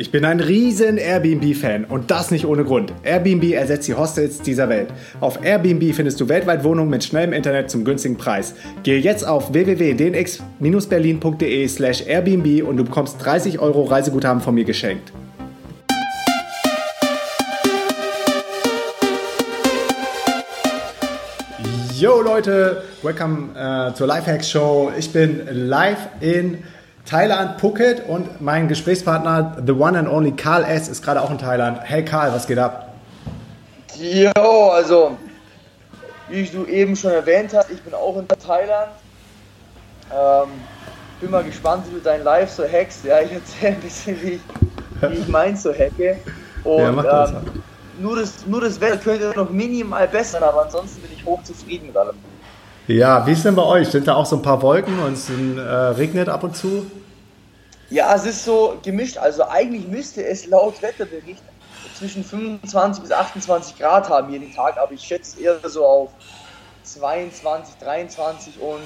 Ich bin ein riesen Airbnb-Fan und das nicht ohne Grund. Airbnb ersetzt die Hostels dieser Welt. Auf Airbnb findest du weltweit Wohnungen mit schnellem Internet zum günstigen Preis. Gehe jetzt auf www.dnx-berlin.de slash Airbnb und du bekommst 30 Euro Reiseguthaben von mir geschenkt. Yo Leute, welcome äh, zur Lifehacks Show. Ich bin live in Thailand, Phuket und mein Gesprächspartner, the one and only Karl S. ist gerade auch in Thailand. Hey Karl, was geht ab? Jo, also, wie du eben schon erwähnt hast, ich bin auch in Thailand. Ähm, bin mal gespannt, wie du dein Live so hackst. Ja, ich erzähle ein bisschen, wie ich, wie ich meins so hacke. Und Ja, mach das. ähm, nur, das, nur das Wetter könnte noch minimal besser, aber ansonsten bin ich hoch zufrieden mit allem. Ja, wie ist denn bei euch? Sind da auch so ein paar Wolken und es äh, regnet ab und zu? Ja, es ist so gemischt. Also eigentlich müsste es laut Wetterbericht zwischen 25 bis 28 Grad haben jeden Tag, aber ich schätze eher so auf 22, 23 und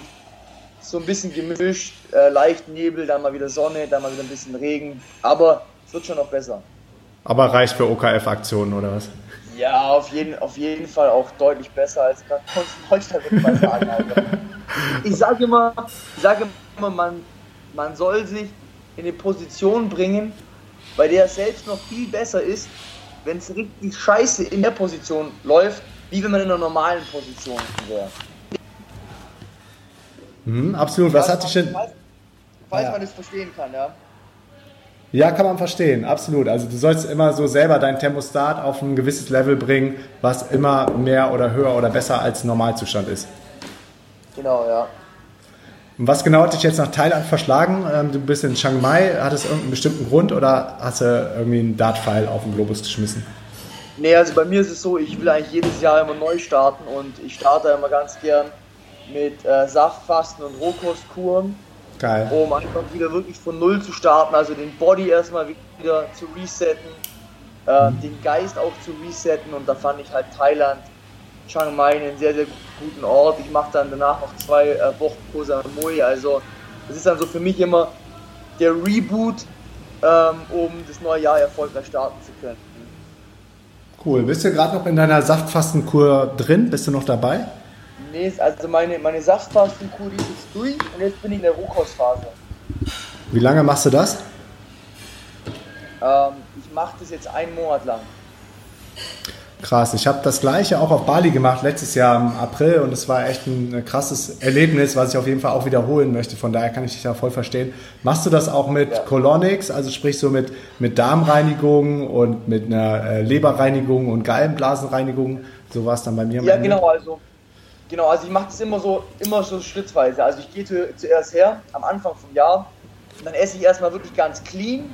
so ein bisschen gemischt, äh, leicht Nebel, dann mal wieder Sonne, dann mal wieder ein bisschen Regen. Aber es wird schon noch besser. Aber reicht für OKF-Aktionen oder was? Ja, auf jeden, auf jeden Fall auch deutlich besser als gerade Holstein, würde ich mal sagen. Also. Ich sage immer, ich sage immer man, man soll sich in eine Position bringen, bei der es selbst noch viel besser ist, wenn es richtig scheiße in der Position läuft, wie wenn man in einer normalen Position wäre. Mhm, absolut. Was hat dich denn... Falls, falls Ja. man das verstehen kann, ja. Ja, kann man verstehen, absolut. Also du sollst immer so selber dein Thermostat auf ein gewisses Level bringen, was immer mehr oder höher oder besser als Normalzustand ist. Genau, ja. Und was genau hat dich jetzt nach Thailand verschlagen? Ähm, Du bist in Chiang Mai, hat es irgendeinen bestimmten Grund oder hast du irgendwie einen Dartpfeil auf den Globus geschmissen? Nee, also bei mir ist es so, ich will eigentlich jedes Jahr immer neu starten und ich starte immer ganz gern mit äh, Saftfasten und Rohkostkuren, Geil. um einfach wieder wirklich von Null zu starten, also den Body erstmal wieder zu resetten, äh, den Geist auch zu resetten und da fand ich halt Thailand, Chiang Mai einen sehr, sehr guten Ort. Ich mache dann danach noch zwei äh, Wochen Koh Samui, also das ist dann so für mich immer der Reboot, ähm, um das neue Jahr erfolgreich starten zu können. Cool. Bist du gerade noch in deiner Saftfastenkur drin? Bist du noch dabei? Nee, also meine, meine Saftfastenkur die ist jetzt durch und jetzt bin ich in der Rohkostphase. Wie lange machst du das? Ähm, ich mache das jetzt einen Monat lang. Krass. Ich habe das gleiche auch auf Bali gemacht, letztes Jahr im April und es war echt ein krasses Erlebnis, was ich auf jeden Fall auch wiederholen möchte. Von daher kann ich dich da voll verstehen. Machst du das auch mit Ja. Colonics, also sprich so mit, mit Darmreinigung und mit einer äh, Leberreinigung und Gallenblasenreinigung? So war es dann bei mir. Ja, genau, also genau, also ich mache das immer so, immer so schrittweise. Also ich gehe zu, zuerst her am Anfang vom Jahr, und dann esse ich erstmal wirklich ganz clean,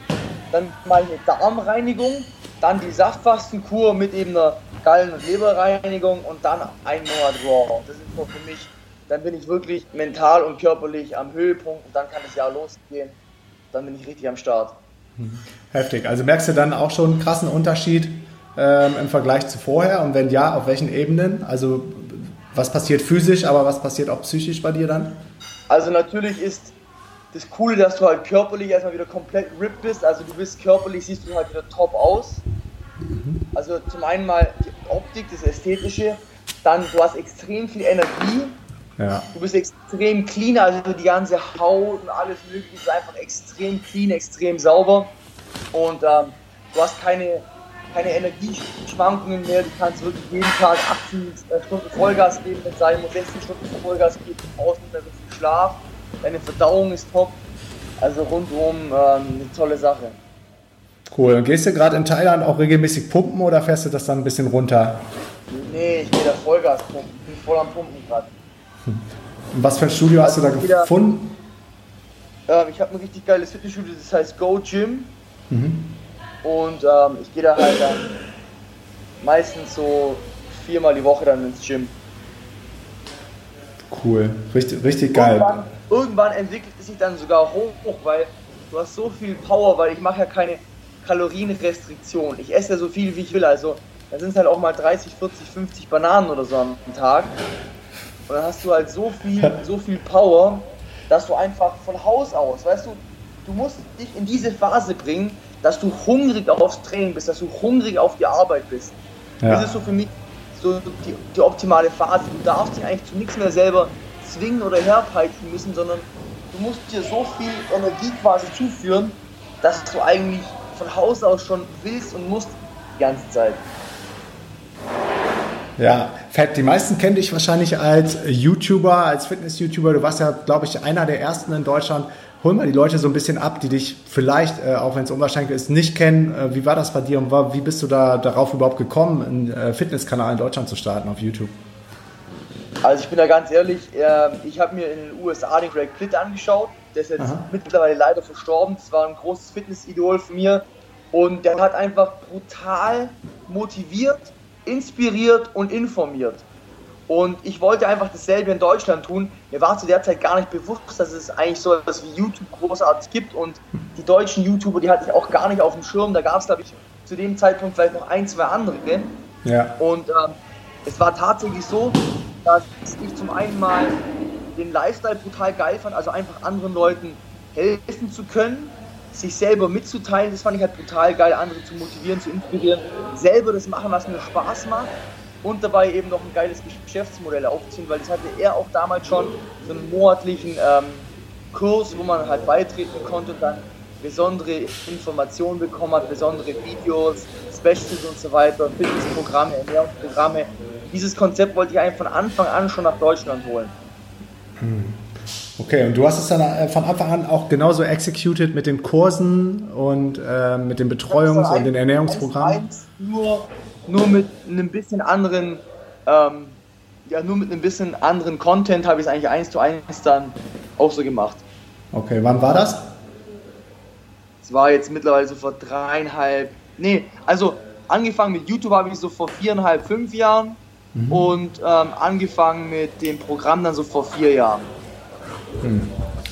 dann mache ich eine Darmreinigung, dann die Saftfastenkur mit eben einer Gallen- und Leberreinigung und dann ein Monat Raw. Das ist so für mich, dann bin ich wirklich mental und körperlich am Höhepunkt und dann kann das Jahr losgehen. Dann bin ich richtig am Start. Heftig. Also merkst du dann auch schon einen krassen Unterschied ähm, im Vergleich zu vorher? Und wenn ja, auf welchen Ebenen? Also was passiert physisch, aber was passiert auch psychisch bei dir dann? Also natürlich ist das Coole, dass du halt körperlich erstmal wieder komplett ripped bist. Also du bist körperlich, siehst du halt wieder top aus. Also zum einen mal die Optik, das Ästhetische. Dann du hast extrem viel Energie. Ja. Du bist extrem clean, also die ganze Haut und alles mögliche ist einfach extrem clean, extrem sauber. Und ähm, du hast keine, keine Energieschwankungen mehr. Du kannst wirklich jeden Tag 18 Stunden Vollgas geben, wenn es sein muss, 16 Stunden Vollgas geben, du brauchst nicht mehr so viel Schlaf. Deine Verdauung ist top. Also rundum ähm, eine tolle Sache. Cool. Und gehst du gerade in Thailand auch regelmäßig pumpen oder fährst du das dann ein bisschen runter? Nee, ich gehe da Vollgas pumpen. Ich bin voll am Pumpen gerade. Und was für ein Studio hast du da Also wieder- gefunden? Ähm, ich habe ein richtig geiles Fitnessstudio, das heißt Go Gym. Und ähm, ich gehe da halt dann meistens so viermal die Woche dann ins Gym. Cool, richtig, richtig geil. Irgendwann, irgendwann entwickelt es sich dann sogar hoch, weil du hast so viel Power, weil ich mache ja keine Kalorienrestriktion. Ich esse ja so viel, wie ich will. Also da sind es halt auch mal 30, 40, 50 Bananen oder so am Tag. Und dann hast du halt so viel, so viel Power, dass du einfach von Haus aus, weißt du, du musst dich in diese Phase bringen, dass du hungrig aufs Training bist, dass du hungrig auf die Arbeit bist. Ja. Das ist so für mich so die, die optimale Phase. Du darfst dich eigentlich zu nichts mehr selber zwingen oder herpeitschen müssen, sondern du musst dir so viel Energie quasi zuführen, dass du eigentlich von Haus aus schon willst und musst die ganze Zeit. Ja, Fett, die meisten kennen dich wahrscheinlich als YouTuber, als Fitness-YouTuber. Du warst ja, glaube ich, einer der ersten in Deutschland. Hol mal die Leute so ein bisschen ab, die dich vielleicht, äh, auch wenn es unwahrscheinlich ist, nicht kennen. Äh, wie war das bei dir und war, wie bist du da darauf überhaupt gekommen, einen äh, Fitnesskanal in Deutschland zu starten auf YouTube? Also ich bin da ganz ehrlich, äh, ich habe mir in den USA den Greg Plitt angeschaut. Der ist jetzt Aha. mittlerweile leider verstorben. Das war ein großes Fitnessidol von mir. Und der hat einfach brutal motiviert inspiriert und informiert. Und ich wollte einfach dasselbe in Deutschland tun. Mir war zu der Zeit gar nicht bewusst, dass es eigentlich so etwas wie YouTube großartig gibt. Und die deutschen YouTuber, die hatte ich auch gar nicht auf dem Schirm. Da gab es, glaube ich, zu dem Zeitpunkt vielleicht noch ein, zwei andere. Ja. Und ähm, es war tatsächlich so, dass ich zum einen mal den Lifestyle brutal geil fand, also einfach anderen Leuten helfen zu können sich selber mitzuteilen, das fand ich halt brutal geil, andere zu motivieren, zu inspirieren, selber das machen, was mir Spaß macht und dabei eben noch ein geiles Geschäftsmodell aufziehen, weil das hatte er auch damals schon, so einen monatlichen ähm, Kurs, wo man halt beitreten konnte und dann besondere Informationen bekommen hat, besondere Videos, Specials und so weiter, Fitnessprogramme, Ernährungsprogramme. Dieses Konzept wollte ich eigentlich von Anfang an schon nach Deutschland holen. Hm. Okay, und du hast es dann äh, von Anfang an auch genauso executed mit den Kursen und äh, mit den Betreuungs- und den Ernährungsprogrammen? Nur, nur mit einem bisschen anderen, ähm, ja, nur mit einem bisschen anderen Content habe ich es eigentlich eins zu eins dann auch so gemacht. Okay, wann war das? Es war jetzt mittlerweile so vor dreieinhalb, nee, also angefangen mit YouTube habe ich so vor viereinhalb, fünf Jahren mhm. und ähm, angefangen mit dem Programm dann so vor vier Jahren. Hm.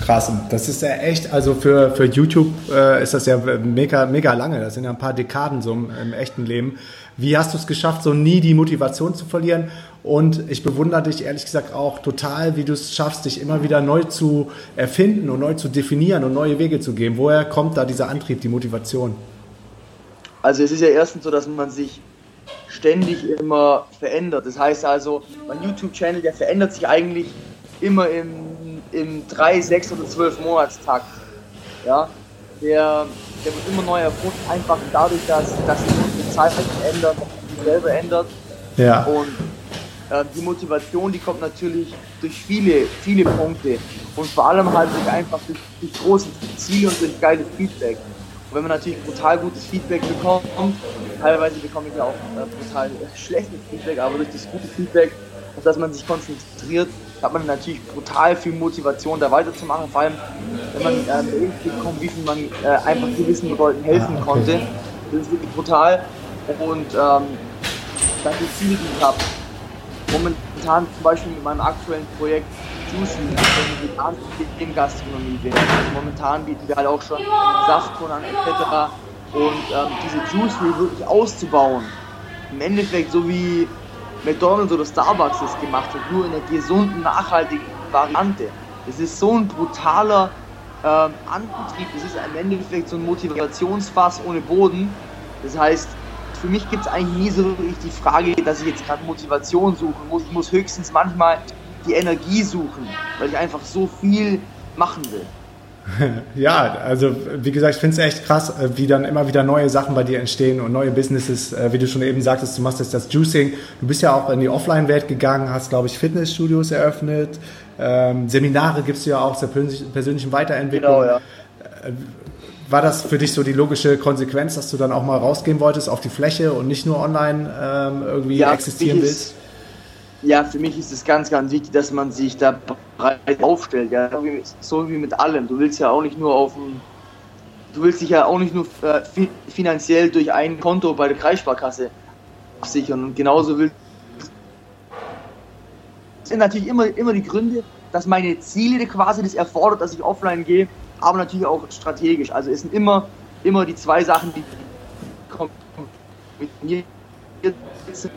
Krass, das ist ja echt, also für, für YouTube äh, ist das ja mega, mega lange. Das sind ja ein paar Dekaden so im, im echten Leben. Wie hast du es geschafft, so nie die Motivation zu verlieren? Und ich bewundere dich ehrlich gesagt auch total, wie du es schaffst, dich immer wieder neu zu erfinden und neu zu definieren und neue Wege zu gehen. Woher kommt da dieser Antrieb, die Motivation? Also es ist ja erstens so, dass man sich ständig immer verändert. Das heißt also, mein YouTube-Channel, der verändert sich eigentlich immer im im 3, 6 oder 12 Monatstakt. Ja, der, der wird immer neu erfunden, einfach dadurch, dass, dass sich die Zeit ändert, sich selber ändert. Ja. Und äh, die Motivation, die kommt natürlich durch viele, viele Punkte und vor allem halt durch einfach durch, durch große Ziele und durch geiles Feedback. Und wenn man natürlich brutal gutes Feedback bekommt, teilweise bekomme ich ja auch äh, brutal schlechtes Feedback, aber durch das gute Feedback, auf das man sich konzentriert, hat man natürlich brutal viel Motivation, da weiterzumachen. Vor allem, wenn man ähm, bekommt, wie viel man äh, einfach gewissen Leuten helfen ah, okay. konnte. Das ist wirklich brutal. Und ähm, dann die Ziele, die ich habe. Momentan zum Beispiel mit meinem aktuellen Projekt Juicy, also veganen Gastronomie. Also momentan bieten wir halt auch schon Saftkorn an etc. Und ähm, diese Juicery wirklich auszubauen. Im Endeffekt so wie McDonalds oder Starbucks es gemacht hat, nur in einer gesunden, nachhaltigen Variante. Es ist so ein brutaler ähm, Antrieb, es ist im Endeffekt so ein Motivationsfass ohne Boden. Das heißt, für mich gibt es eigentlich nie so wirklich die Frage, dass ich jetzt gerade Motivation suchen muss. Ich muss höchstens manchmal die Energie suchen, weil ich einfach so viel machen will. Ja, also wie gesagt, ich finde es echt krass, äh, wie dann immer wieder neue Sachen bei dir entstehen und neue Businesses, äh, wie du schon eben sagtest, du machst jetzt das Juicing. Du bist ja auch in die Offline-Welt gegangen, hast, glaube ich, Fitnessstudios eröffnet. Ähm, Seminare gibst du ja auch zur persönlichen Weiterentwicklung. Genau, ja. War das für dich so die logische Konsequenz, dass du dann auch mal rausgehen wolltest auf die Fläche und nicht nur online ähm, irgendwie ja, existieren willst? Ja, für mich ist es ganz, ganz wichtig, dass man sich da breit aufstellt. Ja, so wie mit allem. Du willst ja auch nicht nur auf dem, du willst dich ja auch nicht nur äh, finanziell durch ein Konto bei der Kreissparkasse absichern. Und genauso willst sind natürlich immer, immer die Gründe, dass meine Ziele quasi das erfordert, dass ich offline gehe, aber natürlich auch strategisch. Also es sind immer, immer die zwei Sachen, die sind,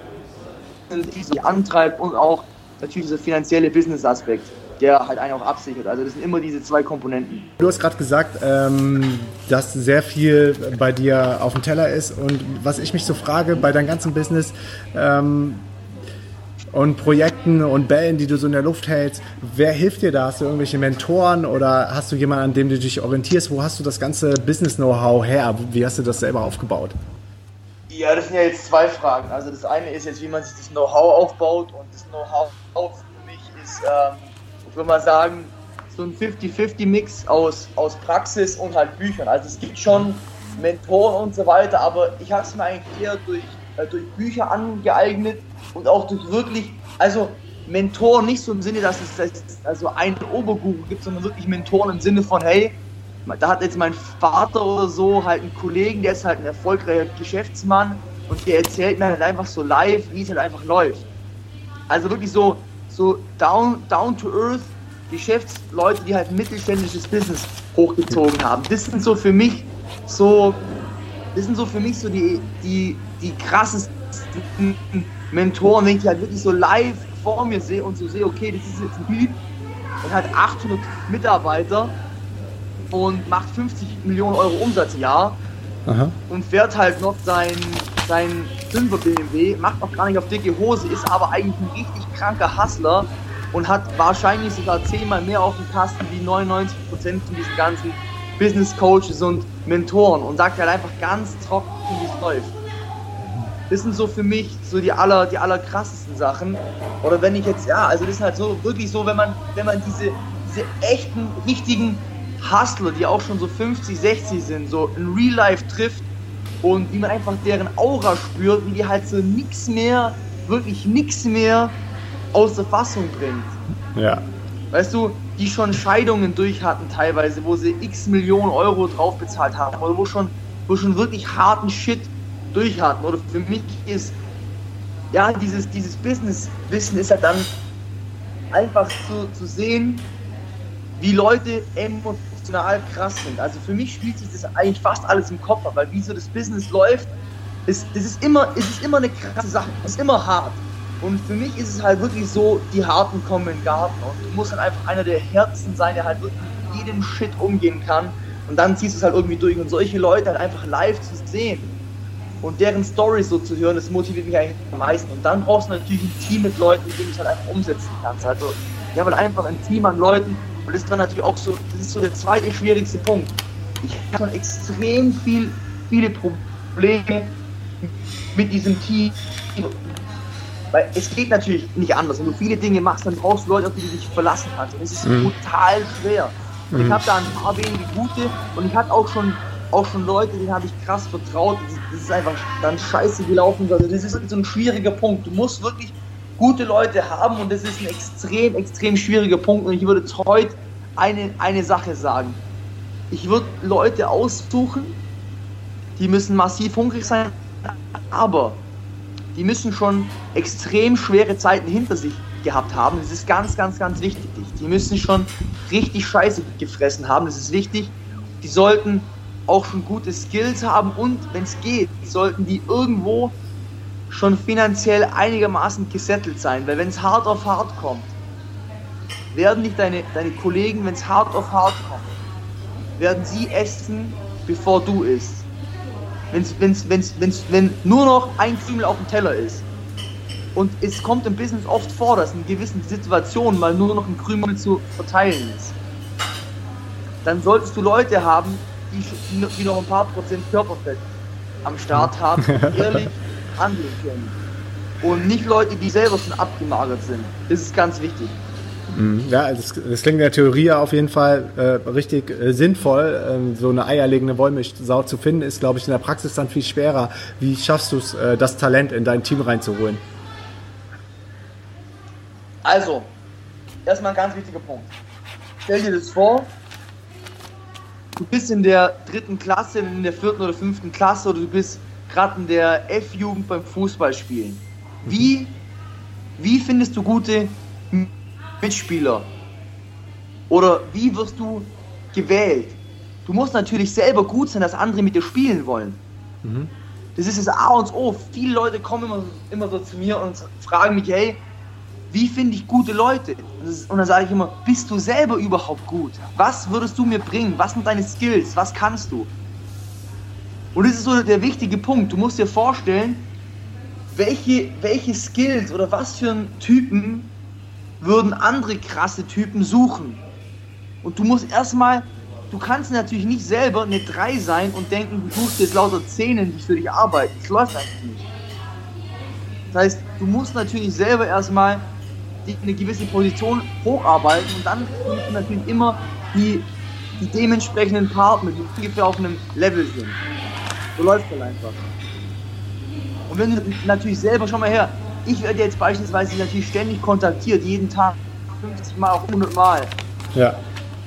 die antreibt und auch natürlich dieser finanzielle Business-Aspekt der halt einen auch absichert. Also das sind immer diese zwei Komponenten. Du hast gerade gesagt, ähm, dass sehr viel bei dir auf dem Teller ist und was ich mich so frage bei deinem ganzen Business ähm, und Projekten und Bällen, die du so in der Luft hältst, wer hilft dir da? Hast du irgendwelche Mentoren oder hast du jemanden, an dem du dich orientierst? Wo hast du das ganze Business-Know-how her? Wie hast du das selber aufgebaut? Ja, das sind ja jetzt zwei Fragen. Also das eine ist jetzt, wie man sich das Know-how aufbaut und das Know-how für mich ist ähm, ich würde mal sagen, so ein 50-50-Mix aus, aus Praxis und halt Büchern. Also es gibt schon Mentoren und so weiter, aber ich habe es mir eigentlich eher durch, äh, durch Bücher angeeignet und auch durch wirklich, also Mentoren nicht so im Sinne, dass es, dass also einen Oberguru gibt, sondern wirklich Mentoren im Sinne von, hey, da hat jetzt mein Vater oder so halt einen Kollegen, der ist halt ein erfolgreicher Geschäftsmann und der erzählt mir halt einfach so live, wie es halt einfach läuft. Also wirklich so, so down, down to earth Geschäftsleute, die halt mittelständisches Business hochgezogen haben. Das sind so für mich so, das sind so für mich so die, die, die krassesten Mentoren, wenn ich halt wirklich so live vor mir sehe und so sehe, okay, das ist jetzt ein Typ und hat 800 Mitarbeiter und macht 50 Millionen Euro Umsatz im Jahr Aha. und fährt halt noch sein, sein 5er BMW, macht noch gar nicht auf dicke Hose, ist aber eigentlich ein richtig kranker Hustler und hat wahrscheinlich sogar zehnmal mehr auf dem Kasten wie 99% von diesen ganzen Business Coaches und Mentoren und sagt halt einfach ganz trocken, wie es läuft. Das sind so für mich so die aller, die allerkrassesten Sachen. Oder wenn ich jetzt, ja, also das ist halt so, wirklich so, wenn man, wenn man diese, diese echten, richtigen Hustler, die auch schon so 50, 60 sind, so in Real Life trifft und wie man einfach deren Aura spürt, wie die halt so nichts mehr, wirklich nichts mehr außer Fassung bringt. Ja. Weißt du, die schon Scheidungen durch hatten teilweise, wo sie x Millionen Euro drauf bezahlt haben oder wo schon, wo schon wirklich harten Shit durch hatten. Oder für mich ist, ja, dieses, dieses Business-Wissen ist halt dann einfach zu, zu sehen, wie Leute emotional krass sind. Also für mich spielt sich das eigentlich fast alles im Kopf ab, weil wie so das Business läuft, ist, das ist immer, es ist immer eine krasse Sache, ist immer hart. Und für mich ist es halt wirklich so, die Harten kommen in den Garten. Und du musst halt einfach einer der Herzen sein, der halt wirklich mit jedem Shit umgehen kann. Und dann ziehst du es halt irgendwie durch. Und solche Leute halt einfach live zu sehen und deren Stories so zu hören, das motiviert mich eigentlich am meisten. Und dann brauchst du natürlich ein Team mit Leuten, mit denen du es halt einfach umsetzen kannst. Also ich habe halt einfach ein Team an Leuten. Und das ist dann natürlich auch so, das ist so der zweite schwierigste Punkt. Ich habe schon extrem viel, viele Probleme mit diesem Team weil es geht natürlich nicht anders. Wenn du viele Dinge machst, dann brauchst du Leute, auf die du dich verlassen kannst. Und es ist mhm. brutal schwer. Mhm. ich habe da ein paar wenige gute und ich hatte auch schon, auch schon Leute, denen habe ich krass vertraut. Das, ist einfach dann scheiße gelaufen. Also das ist so ein schwieriger Punkt. Du musst wirklich gute Leute haben und das ist ein extrem, extrem schwieriger Punkt. Und ich würde heute eine, eine Sache sagen. Ich würde Leute aussuchen, die müssen massiv hungrig sein, aber die müssen schon extrem schwere Zeiten hinter sich gehabt haben. Das ist ganz, ganz, ganz wichtig. Die müssen schon richtig Scheiße gefressen haben. Das ist wichtig. Die sollten auch schon gute Skills haben und, wenn es geht, sollten die irgendwo schon finanziell einigermaßen gesettelt sein. Weil wenn es hart auf hart kommt, werden nicht deine, deine Kollegen, wenn es hart auf hart kommt, werden sie essen, bevor du isst wenn's, wenn's, wenn's, wenn's, wenn nur noch ein Krümel auf dem Teller ist. Und es kommt im Business oft vor, dass in gewissen Situationen mal nur noch ein Krümel zu verteilen ist. Dann solltest du Leute haben, die, die noch ein paar Prozent Körperfett am Start haben, ehrlich handeln können. Und nicht Leute, die selber schon abgemagert sind. Das ist ganz wichtig. Mhm. Ja, das, das, klingt in der Theorie auf jeden Fall äh, richtig äh, sinnvoll. Ähm, so eine eierlegende Wollmilchsau zu finden, ist, glaube ich, in der Praxis dann viel schwerer. Wie schaffst du es, äh, das Talent in dein Team reinzuholen? Also, erstmal ein ganz wichtiger Punkt. Stell dir das vor, du bist in der dritten Klasse, in der vierten oder fünften Klasse oder du bist gerade in der F-Jugend beim Fußballspielen. Wie, wie findest du gute Mitspieler? Oder wie wirst du gewählt? Du musst natürlich selber gut sein, dass andere mit dir spielen wollen. Mhm. Das ist das A und O. Viele Leute kommen immer, immer so zu mir und fragen mich, hey, wie finde ich gute Leute? Und dann sage ich immer, bist du selber überhaupt gut? Was würdest du mir bringen? Was sind deine Skills? Was kannst du? Und das ist so der wichtige Punkt. Du musst dir vorstellen, welche, welche Skills oder was für einen Typen würden andere krasse Typen suchen. Und du musst erstmal, du kannst natürlich nicht selber eine 3 sein und denken, du suchst jetzt lauter Zähnen, die für dich arbeiten. Das läuft einfach nicht. Das heißt, du musst natürlich selber erstmal dich in eine gewisse Position hocharbeiten und dann du natürlich immer die, die dementsprechenden Partner, die ungefähr auf einem Level sind. So läuft es halt einfach. Und wenn du natürlich selber, schau mal her, ich werde jetzt beispielsweise natürlich ständig kontaktiert, jeden Tag, 50 Mal, auch 100 Mal. Ja.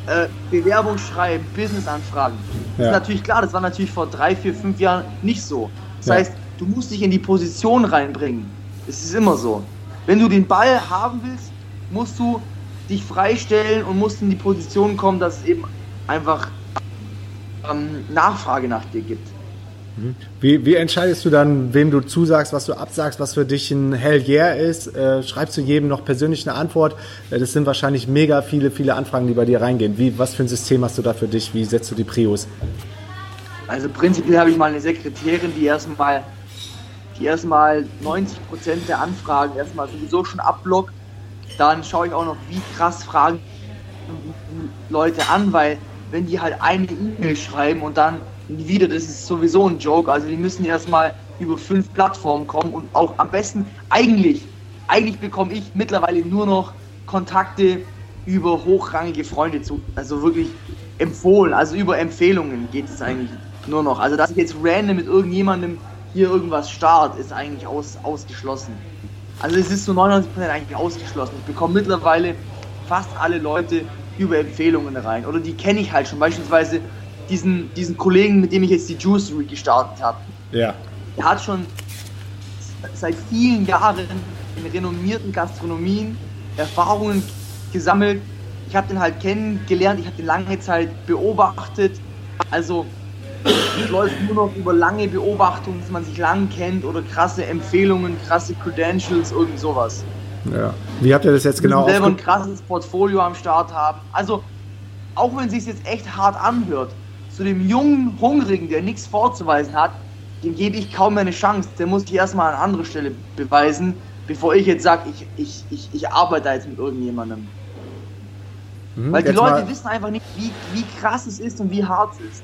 Äh, Bewerbung schreiben, Business-Anfragen. Ja. ist natürlich klar, das war natürlich vor drei, vier, fünf Jahren nicht so. Das ja. heißt, du musst dich in die Position reinbringen. Das ist immer so. Wenn du den Ball haben willst, musst du dich freistellen und musst in die Position kommen, dass es eben einfach ähm, Nachfrage nach dir gibt. Mhm. Wie, wie, entscheidest du dann, wem du zusagst, was du absagst, was für dich ein Hell Yeah ist? Äh, schreibst du jedem noch persönlich eine Antwort? Äh, das sind wahrscheinlich mega viele, viele Anfragen, die bei dir reingehen. Wie, was für ein System hast du da für dich? Wie setzt du die Prios? Also prinzipiell habe ich mal eine Sekretärin, die erstmal die erstmal 90% der Anfragen erstmal sowieso schon abblockt. Dann schaue ich auch noch, wie krass fragen Leute an, weil wenn die halt eine E-Mail schreiben und dann wieder, das ist sowieso ein Joke. Also die müssen erstmal über fünf Plattformen kommen und auch am besten eigentlich, eigentlich bekomme ich mittlerweile nur noch Kontakte über hochrangige Freunde zu, also wirklich empfohlen, also über Empfehlungen geht es eigentlich nur noch. Also dass ich jetzt random mit irgendjemandem hier irgendwas start, ist eigentlich aus, ausgeschlossen. Also es ist zu 99% eigentlich ausgeschlossen. Ich bekomme mittlerweile fast alle Leute über Empfehlungen rein. Oder die kenne ich halt schon. Beispielsweise diesen, diesen Kollegen, mit dem ich jetzt die Juicery gestartet habe. Ja. Der hat schon seit vielen Jahren in renommierten Gastronomien Erfahrungen gesammelt. Ich habe den halt kennengelernt, ich habe den lange Zeit beobachtet. Also es läuft nur noch über lange Beobachtungen, dass man sich lang kennt oder krasse Empfehlungen, krasse Credentials, irgend sowas. Ja. Wie habt ihr das jetzt genau? selber ein krasses Portfolio am Start haben. Also auch wenn es sich jetzt echt hart anhört, zu dem jungen Hungrigen, der nichts vorzuweisen hat, dem gebe ich kaum mehr eine Chance. Der muss sich erstmal an anderer Stelle beweisen, bevor ich jetzt sage, ich, ich, ich, ich arbeite jetzt mit irgendjemandem. Mhm, Weil die Leute wissen einfach nicht, wie, wie krass es ist und wie hart es ist.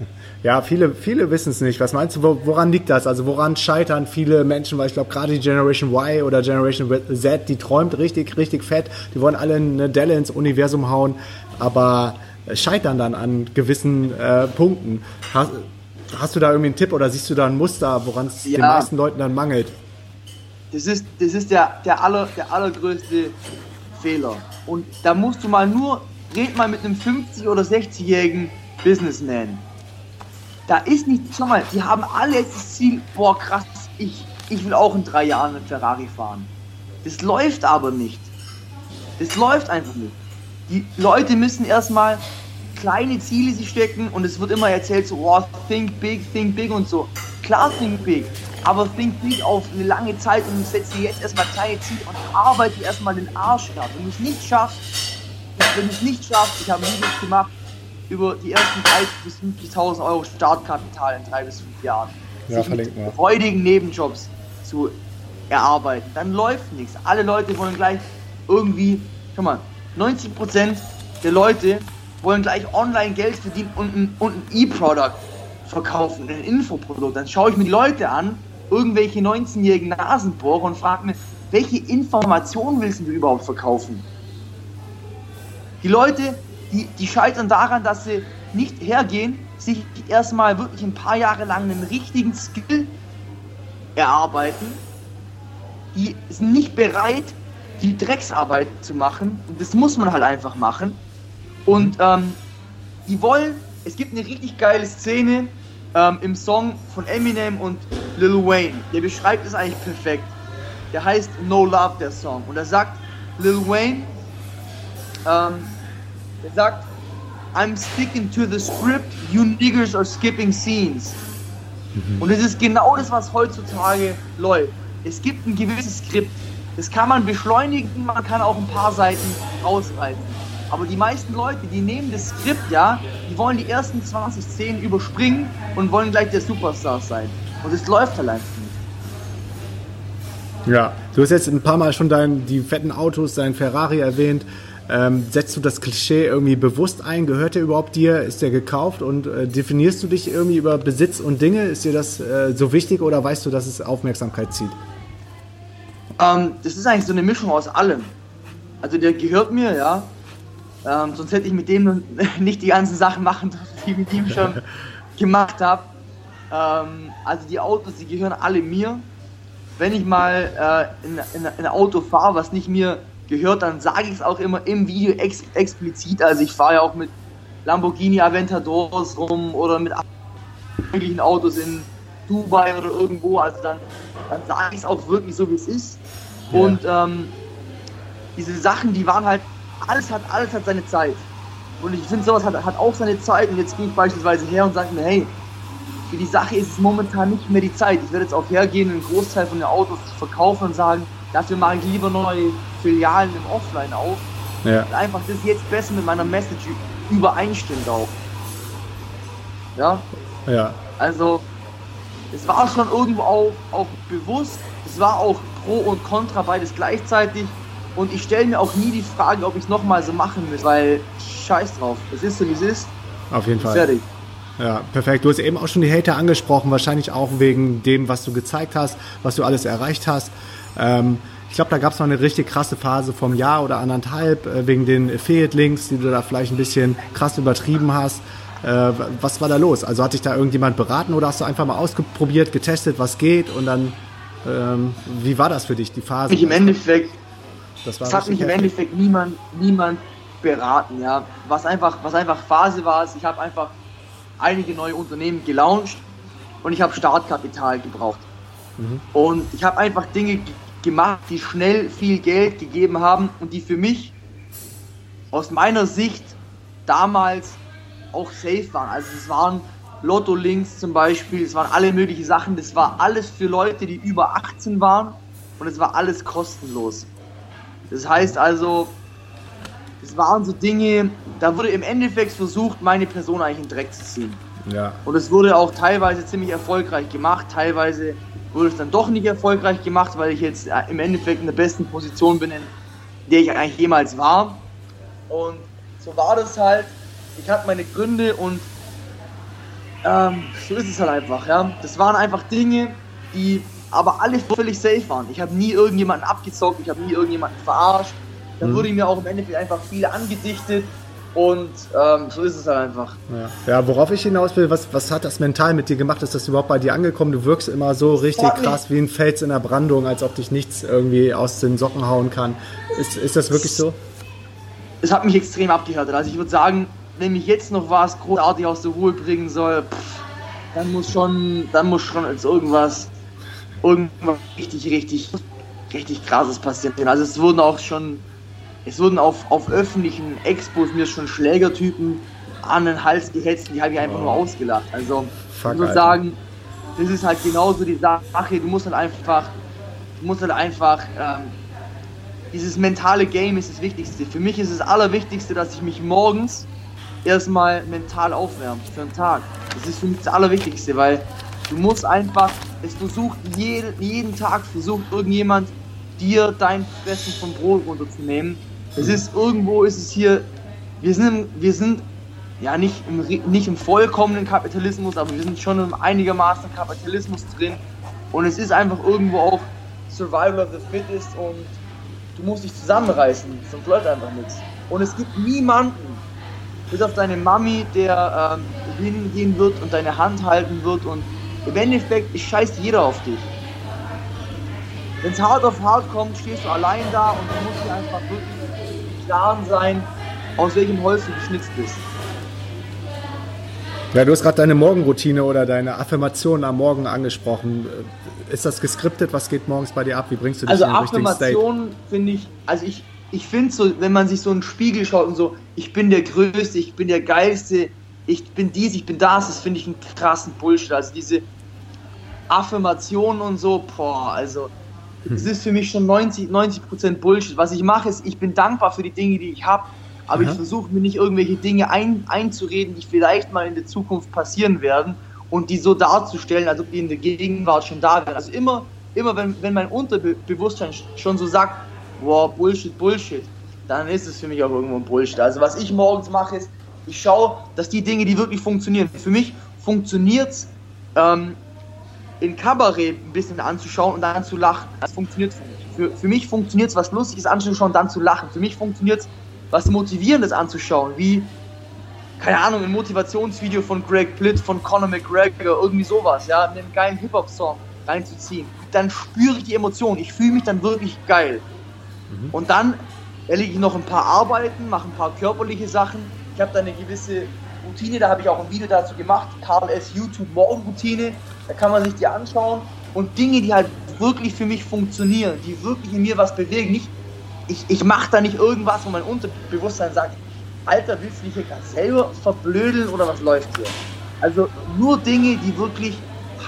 Ja, viele, viele wissen es nicht. Was meinst du, woran liegt das? Also woran scheitern viele Menschen? Weil ich glaube, gerade die Generation Y oder Generation Z, die träumt richtig, richtig fett. Die wollen alle eine Delle ins Universum hauen. Aber scheitern dann an gewissen äh, Punkten. Hast, hast, du da irgendwie einen Tipp oder siehst du da ein Muster, woran es ja. den meisten Leuten dann mangelt? Das ist, das ist der, der, aller, der allergrößte Fehler. Und da musst du mal nur, red mal mit einem 50- oder 60-jährigen Businessman. Da ist nicht, schau mal, die haben alle das Ziel, boah krass, ich, ich will auch in drei Jahren mit Ferrari fahren. Das läuft aber nicht. Das läuft einfach nicht. Die Leute müssen erstmal kleine Ziele sich stecken und es wird immer erzählt so, oh, think big, think big und so. Klar, think big, aber think big auf eine lange Zeit und setze jetzt erstmal kleine Ziele und arbeite erstmal den Arsch ab. Wenn du es nicht schaffst, wenn du es nicht schaffst, ich habe Videos gemacht über die ersten 30.000 bis 50.000 Euro Startkapital in drei bis fünf Jahren. Ja, sich mit freudigen Nebenjobs zu erarbeiten. Dann läuft nichts. Alle Leute wollen gleich irgendwie, schau mal, 90% der Leute wollen gleich online Geld verdienen und ein, und ein E-Product verkaufen, ein Infoprodukt. Dann schaue ich mir die Leute an, irgendwelche 19-jährigen Nasenbohrer und frage mir, welche Informationen willst du überhaupt verkaufen? Die Leute, die, die scheitern daran, dass sie nicht hergehen, sich erstmal wirklich ein paar Jahre lang einen richtigen Skill erarbeiten. Die sind nicht bereit, die Drecksarbeit zu machen. Und das muss man halt einfach machen. Und ähm, die wollen, es gibt eine richtig geile Szene ähm, im Song von Eminem und Lil Wayne. Der beschreibt es eigentlich perfekt. Der heißt No Love, der Song. Und er sagt, Lil Wayne. Ähm, der sagt, I'm sticking to the script, you niggers are skipping scenes. Mhm. Und es ist genau das, was heutzutage läuft. Es gibt ein gewisses Skript. Das kann man beschleunigen, man kann auch ein paar Seiten rausreißen. Aber die meisten Leute, die nehmen das Skript, ja, die wollen die ersten 20 Szenen überspringen und wollen gleich der Superstar sein. Und es läuft halt einfach nicht. Ja, du hast jetzt ein paar Mal schon dein, die fetten Autos, dein Ferrari erwähnt. Ähm, setzt du das Klischee irgendwie bewusst ein? Gehört der überhaupt dir? Ist der gekauft? Und äh, definierst du dich irgendwie über Besitz und Dinge? Ist dir das äh, so wichtig oder weißt du, dass es Aufmerksamkeit zieht? Ähm, das ist eigentlich so eine Mischung aus allem. Also der gehört mir, ja. Ähm, sonst hätte ich mit dem nicht die ganzen Sachen machen dürfen, die ich mit ihm schon gemacht habe. Ähm, also die Autos, die gehören alle mir. Wenn ich mal äh, in, in, in, ein Auto fahre, was nicht mir gehört, dann sage ich es auch immer im Video ex explizit. Also ich fahre ja auch mit Lamborghini Aventadors rum oder mit möglichen Autos in Dubai oder irgendwo. Also dann, dann sage ich es auch wirklich so, wie es ist. Ja. Und ähm, diese Sachen, die waren halt, alles hat, alles hat seine Zeit. Und ich finde, sowas hat, hat auch seine Zeit. Und jetzt gehe ich beispielsweise her und sage mir, hey, für die Sache ist es momentan nicht mehr die Zeit. Ich werde jetzt auch hergehen und einen Großteil von den Autos verkaufen und sagen, dafür mache ich lieber neue Filialen im Offline auf. Ja. Und einfach das jetzt besser mit meiner Message übereinstimmt auch. Ja? Ja. Also, es war schon irgendwo auch, auch bewusst, es war auch Pro und Contra beides gleichzeitig. Und ich stelle mir auch nie die Frage, ob ich es nochmal so machen muss, weil scheiß drauf. Es ist so, wie es ist. Auf jeden Fall. Fertig. Ja, perfekt. Du hast eben auch schon die Hater angesprochen, wahrscheinlich auch wegen dem, was du gezeigt hast, was du alles erreicht hast. Ähm, ich glaube, da gab es noch eine richtig krasse Phase vom Jahr oder anderthalb, äh, wegen den Affiliate-Links, die du da vielleicht ein bisschen krass übertrieben hast. Äh, was war da los? Also hat dich da irgendjemand beraten oder hast du einfach mal ausprobiert, getestet, was geht und dann, ähm, wie war das für dich, die Phase? Ich im Endeffekt, das, das hat mich im Endeffekt niemand, niemand beraten, ja. Was einfach, was einfach Phase war, ist, ich habe einfach einige neue Unternehmen gelauncht und ich habe Startkapital gebraucht. Mhm. Und ich habe einfach Dinge gemacht, die schnell viel Geld gegeben haben und die für mich aus meiner Sicht damals auch safe waren. Also es waren Lotto-Links zum Beispiel, es waren alle möglichen Sachen. Das war alles für Leute, die über 18 waren und es war alles kostenlos. Das heißt also, es waren so Dinge, da wurde im Endeffekt versucht, meine Person eigentlich in den Dreck zu ziehen. Ja. Und es wurde auch teilweise ziemlich erfolgreich gemacht, teilweise wurde es dann doch nicht erfolgreich gemacht, weil ich jetzt äh, im Endeffekt in der besten Position bin, in der ich eigentlich jemals war. Und so war das halt. Ich hatte meine Gründe und ähm, so ist es halt einfach. Ja. Das waren einfach Dinge, die aber alle völlig safe waren. Ich habe nie irgendjemanden abgezockt, ich habe nie irgendjemanden verarscht. Da mhm. wurde mir auch im Endeffekt einfach viel angedichtet und ähm, so ist es halt einfach. Ja. ja, worauf ich hinaus will, was, was hat das mental mit dir gemacht? Ist das überhaupt bei dir angekommen? Du wirkst immer so richtig krass wie ein Fels in der Brandung, als ob dich nichts irgendwie aus den Socken hauen kann. Ist, ist das wirklich so? Es hat mich extrem abgehärtet. Also ich würde sagen, wenn mich jetzt noch was großartig aus der Ruhe bringen soll, pff, dann muss schon, dann muss schon als irgendwas, irgendwas richtig, richtig, richtig krasses passieren. Also es wurden auch schon es wurden auf, auf öffentlichen Expos mir schon Schlägertypen an den Hals gehetzt, die habe ich einfach oh. nur ausgelacht. Also Fuck, ich würde sagen, das ist halt genauso die Sache, du musst halt einfach, du musst halt einfach, ähm, dieses mentale Game ist das Wichtigste. Für mich ist das Allerwichtigste, dass ich mich morgens erstmal mental aufwärme für einen Tag. Das ist für mich das Allerwichtigste, weil du musst einfach, es versucht, jeden, jeden Tag versucht irgendjemand dir dein Fressen vom Brot runterzunehmen es ist irgendwo, ist es hier, wir sind, wir sind ja nicht im, nicht im vollkommenen Kapitalismus, aber wir sind schon im einigermaßen Kapitalismus drin. Und es ist einfach irgendwo auch Survival of the Fittest und du musst dich zusammenreißen, sonst läuft einfach nichts. Und es gibt niemanden, bis auf deine Mami, der ähm, hingehen wird und deine Hand halten wird und im Endeffekt scheißt jeder auf dich. Wenn es hart auf hart kommt, stehst du allein da und du musst dir einfach wirklich Klaren sein, aus welchem Holz du geschnitzt bist. Ja, du hast gerade deine Morgenroutine oder deine Affirmation am Morgen angesprochen. Ist das geskriptet? Was geht morgens bei dir ab? Wie bringst du dich also in den richtigen State? Also Affirmation finde ich, also ich, ich finde so, wenn man sich so einen Spiegel schaut und so, ich bin der Größte, ich bin der Geilste, ich bin dies, ich bin das, das finde ich einen krassen Bullshit. Also diese Affirmationen und so, boah, also es ist für mich schon 90, 90 Bullshit. Was ich mache, ist, ich bin dankbar für die Dinge, die ich habe, aber Aha. ich versuche mir nicht irgendwelche Dinge ein, einzureden, die vielleicht mal in der Zukunft passieren werden und die so darzustellen, als ob die in der Gegenwart schon da wären. Also immer, immer wenn, wenn mein Unterbewusstsein schon so sagt, wow, Bullshit, Bullshit, dann ist es für mich auch irgendwo ein Bullshit. Also was ich morgens mache, ist, ich schaue, dass die Dinge, die wirklich funktionieren, für mich funktioniert es, ähm, in Kabarett ein bisschen anzuschauen und dann zu lachen. Das funktioniert für mich. Für, für mich funktioniert es, was Lustiges anzuschauen und dann zu lachen. Für mich funktioniert es, was Motivierendes anzuschauen, wie, keine Ahnung, ein Motivationsvideo von Greg Plitt, von Conor McGregor, irgendwie sowas, ja, einen geilen Hip-Hop-Song reinzuziehen. Dann spüre ich die Emotion, ich fühle mich dann wirklich geil. Mhm. Und dann erlege ich noch ein paar Arbeiten, mache ein paar körperliche Sachen. Ich habe da eine gewisse Routine, da habe ich auch ein Video dazu gemacht, Karl S. YouTube Morgenroutine. Da kann man sich die anschauen und Dinge, die halt wirklich für mich funktionieren, die wirklich in mir was bewegen. Nicht, ich ich mache da nicht irgendwas, wo mein Unterbewusstsein sagt, Alter, willst du dich hier gerade selber verblödeln oder was läuft hier? Also nur Dinge, die wirklich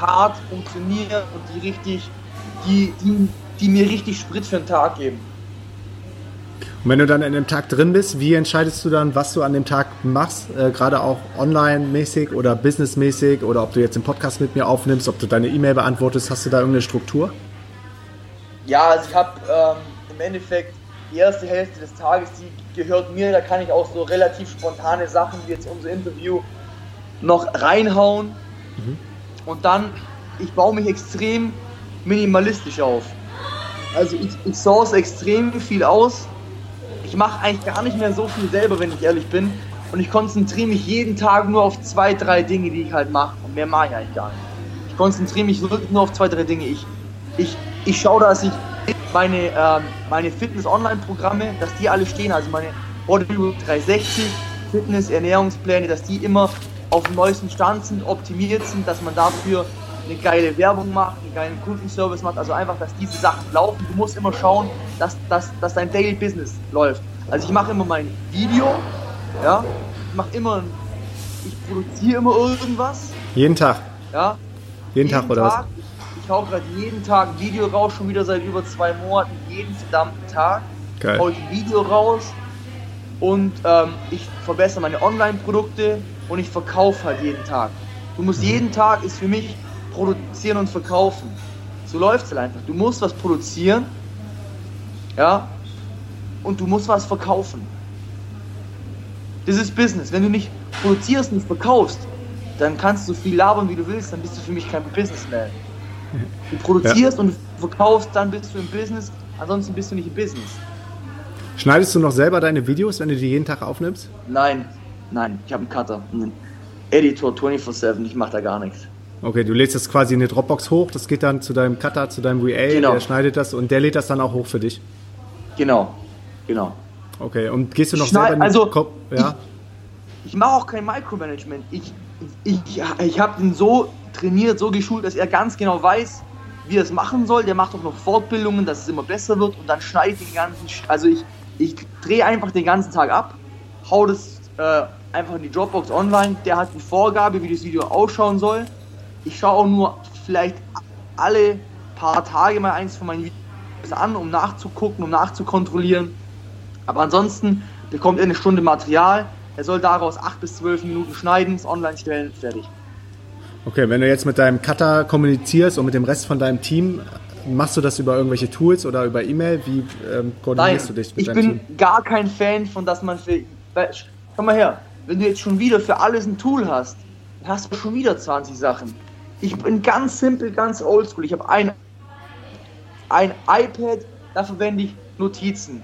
hart funktionieren und die richtig, die, die, die mir richtig Sprit für den Tag geben. Und wenn du dann in dem Tag drin bist, wie entscheidest du dann, was du an dem Tag machst? Äh, Gerade auch online-mäßig oder businessmäßig oder ob du jetzt den Podcast mit mir aufnimmst, ob du deine E-Mail beantwortest, hast du da irgendeine Struktur? Ja, also ich habe ähm, im Endeffekt die erste Hälfte des Tages, die gehört mir, da kann ich auch so relativ spontane Sachen wie jetzt unser Interview noch reinhauen. Mhm. Und dann, ich baue mich extrem minimalistisch auf. Also ich, ich source extrem viel aus ich mache eigentlich gar nicht mehr so viel selber, wenn ich ehrlich bin. Und ich konzentriere mich jeden Tag nur auf zwei, drei Dinge, die ich halt mache. Und mehr mache ich eigentlich gar nicht. Ich konzentriere mich wirklich nur auf zwei, drei Dinge. Ich, ich, ich schaue, dass ich meine, ähm, meine Fitness-Online-Programme, dass die alle stehen. Also meine Bodybuilding 360, Fitness, Ernährungspläne, dass die immer auf dem neuesten Stand sind, optimiert sind, dass man dafür eine geile Werbung macht, einen geilen Kundenservice macht, also einfach, dass diese Sachen laufen. Du musst immer schauen, dass, dass, dass dein Daily Business läuft. Also ich mache immer mein Video, ja, ich mache immer, ich produziere immer irgendwas. Jeden Tag? Ja. Jeden, jeden Tag oder Tag. was? Ich hau gerade jeden Tag ein Video raus, schon wieder seit über zwei Monaten, jeden verdammten Tag. Geil. Hau ich ein Video raus und ähm, ich verbessere meine Online-Produkte und ich verkaufe halt jeden Tag. Du musst mhm. jeden Tag, ist für mich produzieren und verkaufen. So läuft es halt einfach. Du musst was produzieren, ja, und du musst was verkaufen. Das ist Business. Wenn du nicht produzierst, nicht verkaufst, dann kannst du so viel labern, wie du willst, dann bist du für mich kein Businessman. Du produzierst ja. und verkaufst, dann bist du im Business, ansonsten bist du nicht im Business. Schneidest du noch selber deine Videos, wenn du die jeden Tag aufnimmst? Nein, nein, ich habe einen Cutter, einen Editor 24-7, ich mache da gar nichts. Okay, du lädst das quasi in eine Dropbox hoch, das geht dann zu deinem Cutter, zu deinem VA, genau. der schneidet das und der lädt das dann auch hoch für dich. Genau, genau. Okay, und gehst du noch Schneid, selber in also, Kopf? Ja. Ich, ich mache auch kein Micromanagement. Ich, ich, ich habe ihn so trainiert, so geschult, dass er ganz genau weiß, wie er es machen soll. Der macht auch noch Fortbildungen, dass es immer besser wird und dann schneide ich den ganzen. Also ich, ich drehe einfach den ganzen Tag ab, hau das äh, einfach in die Dropbox online. Der hat die Vorgabe, wie das Video ausschauen soll ich schaue auch nur vielleicht alle paar Tage mal eins von meinen Videos an, um nachzugucken, um nachzukontrollieren. Aber ansonsten bekommt er eine Stunde Material. Er soll daraus 8 bis 12 Minuten schneiden, es online stellen, fertig. Okay, wenn du jetzt mit deinem Cutter kommunizierst und mit dem Rest von deinem Team, machst du das über irgendwelche Tools oder über E-Mail? Wie ähm, koordinierst Nein, du dich mit deinem Team? Ich bin gar kein Fan von, dass man für. Komm mal her, wenn du jetzt schon wieder für alles ein Tool hast, dann hast du schon wieder 20 Sachen. Ich bin ganz simpel, ganz oldschool. Ich habe ein, ein iPad, da verwende ich Notizen.